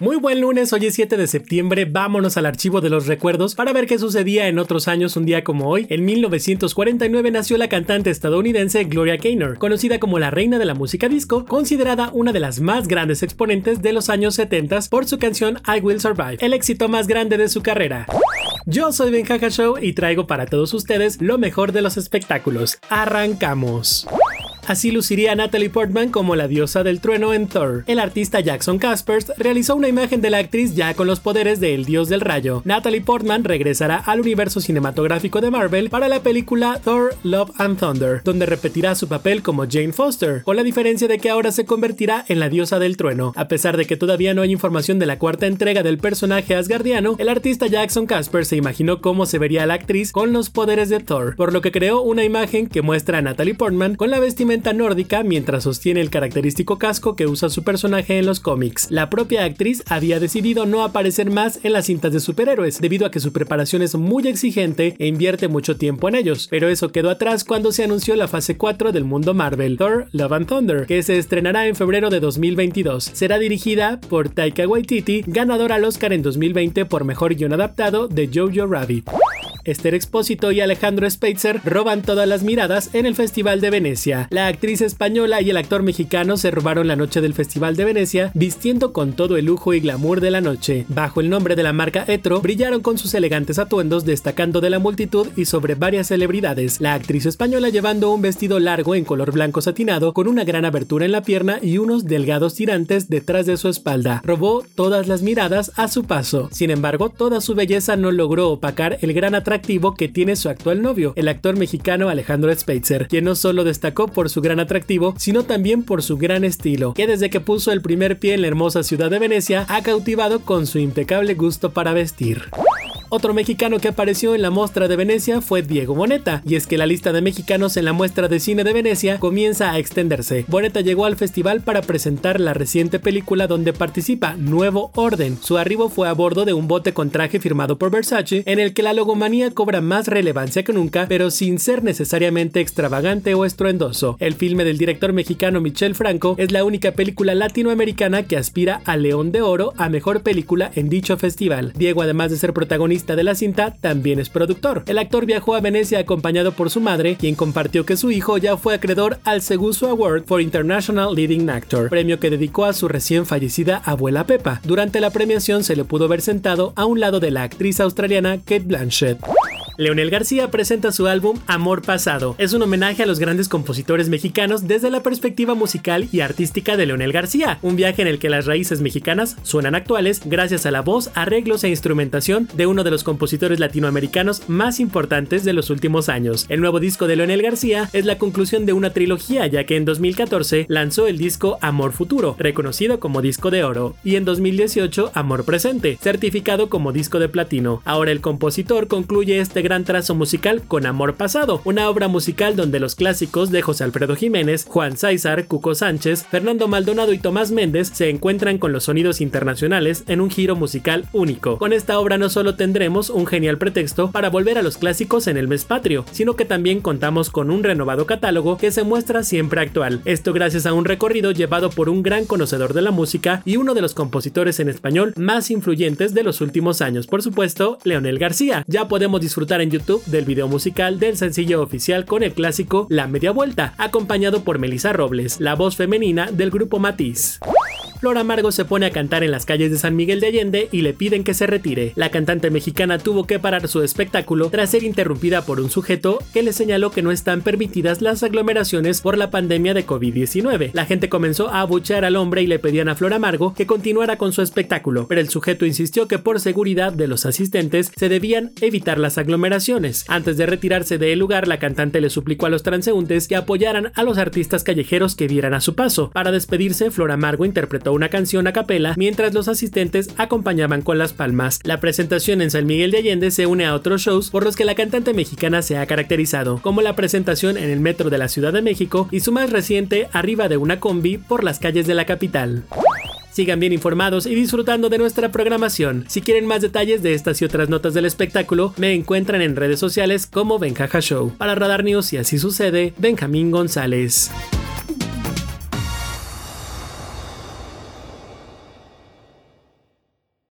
Muy buen lunes, hoy es 7 de septiembre, vámonos al archivo de los recuerdos para ver qué sucedía en otros años un día como hoy. En 1949 nació la cantante estadounidense Gloria Gaynor, conocida como la reina de la música disco, considerada una de las más grandes exponentes de los años 70 por su canción I Will Survive, el éxito más grande de su carrera. Yo soy Ben Show y traigo para todos ustedes lo mejor de los espectáculos. Arrancamos. Así luciría Natalie Portman como la diosa del trueno en Thor. El artista Jackson Caspers realizó una imagen de la actriz ya con los poderes del dios del rayo. Natalie Portman regresará al universo cinematográfico de Marvel para la película Thor Love and Thunder, donde repetirá su papel como Jane Foster, con la diferencia de que ahora se convertirá en la diosa del trueno. A pesar de que todavía no hay información de la cuarta entrega del personaje asgardiano, el artista Jackson Caspers se imaginó cómo se vería la actriz con los poderes de Thor, por lo que creó una imagen que muestra a Natalie Portman con la vestimenta nórdica mientras sostiene el característico casco que usa su personaje en los cómics. La propia actriz había decidido no aparecer más en las cintas de superhéroes, debido a que su preparación es muy exigente e invierte mucho tiempo en ellos, pero eso quedó atrás cuando se anunció la fase 4 del mundo Marvel, Thor Love and Thunder, que se estrenará en febrero de 2022. Será dirigida por Taika Waititi, ganador al Oscar en 2020 por Mejor Guión Adaptado de Jojo Rabbit. Esther Expósito y Alejandro Speitzer roban todas las miradas en el Festival de Venecia. La actriz española y el actor mexicano se robaron la noche del Festival de Venecia vistiendo con todo el lujo y glamour de la noche. Bajo el nombre de la marca Etro, brillaron con sus elegantes atuendos destacando de la multitud y sobre varias celebridades. La actriz española llevando un vestido largo en color blanco satinado con una gran abertura en la pierna y unos delgados tirantes detrás de su espalda. Robó todas las miradas a su paso. Sin embargo, toda su belleza no logró opacar el gran atractivo que tiene su actual novio, el actor mexicano Alejandro Speitzer, quien no solo destacó por su gran atractivo, sino también por su gran estilo, que desde que puso el primer pie en la hermosa ciudad de Venecia ha cautivado con su impecable gusto para vestir. Otro mexicano que apareció en la muestra de Venecia fue Diego Boneta, y es que la lista de mexicanos en la muestra de cine de Venecia comienza a extenderse. Boneta llegó al festival para presentar la reciente película donde participa Nuevo Orden. Su arribo fue a bordo de un bote con traje firmado por Versace, en el que la logomanía cobra más relevancia que nunca, pero sin ser necesariamente extravagante o estruendoso. El filme del director mexicano Michel Franco es la única película latinoamericana que aspira a León de Oro a mejor película en dicho festival. Diego, además de ser protagonista de la cinta, también es productor. El actor viajó a Venecia acompañado por su madre, quien compartió que su hijo ya fue acreedor al Seguso Award for International Leading Actor, premio que dedicó a su recién fallecida abuela Pepa. Durante la premiación se le pudo ver sentado a un lado de la actriz australiana Kate Blanchett. Leonel García presenta su álbum Amor Pasado. Es un homenaje a los grandes compositores mexicanos desde la perspectiva musical y artística de Leonel García, un viaje en el que las raíces mexicanas suenan actuales gracias a la voz, arreglos e instrumentación de uno de los compositores latinoamericanos más importantes de los últimos años. El nuevo disco de Leonel García es la conclusión de una trilogía ya que en 2014 lanzó el disco Amor Futuro, reconocido como disco de oro, y en 2018 Amor Presente, certificado como disco de platino. Ahora el compositor concluye este gran trazo musical con Amor Pasado, una obra musical donde los clásicos de José Alfredo Jiménez, Juan César, Cuco Sánchez, Fernando Maldonado y Tomás Méndez se encuentran con los sonidos internacionales en un giro musical único. Con esta obra no solo tendremos un genial pretexto para volver a los clásicos en el mes patrio, sino que también contamos con un renovado catálogo que se muestra siempre actual. Esto gracias a un recorrido llevado por un gran conocedor de la música y uno de los compositores en español más influyentes de los últimos años, por supuesto, Leonel García. Ya podemos disfrutar en YouTube del video musical del sencillo oficial con el clásico La Media Vuelta, acompañado por Melissa Robles, la voz femenina del grupo Matiz. Flor Amargo se pone a cantar en las calles de San Miguel de Allende y le piden que se retire. La cantante mexicana tuvo que parar su espectáculo tras ser interrumpida por un sujeto que le señaló que no están permitidas las aglomeraciones por la pandemia de COVID-19. La gente comenzó a abuchear al hombre y le pedían a Flor Amargo que continuara con su espectáculo, pero el sujeto insistió que por seguridad de los asistentes se debían evitar las aglomeraciones. Antes de retirarse del lugar, la cantante le suplicó a los transeúntes que apoyaran a los artistas callejeros que vieran a su paso. Para despedirse, Flor Amargo una canción a capela mientras los asistentes acompañaban con las palmas. La presentación en San Miguel de Allende se une a otros shows por los que la cantante mexicana se ha caracterizado, como la presentación en el metro de la Ciudad de México y su más reciente arriba de una combi por las calles de la capital. Sigan bien informados y disfrutando de nuestra programación. Si quieren más detalles de estas y otras notas del espectáculo, me encuentran en redes sociales como Benjaja Show. Para Radar News y así sucede, Benjamín González.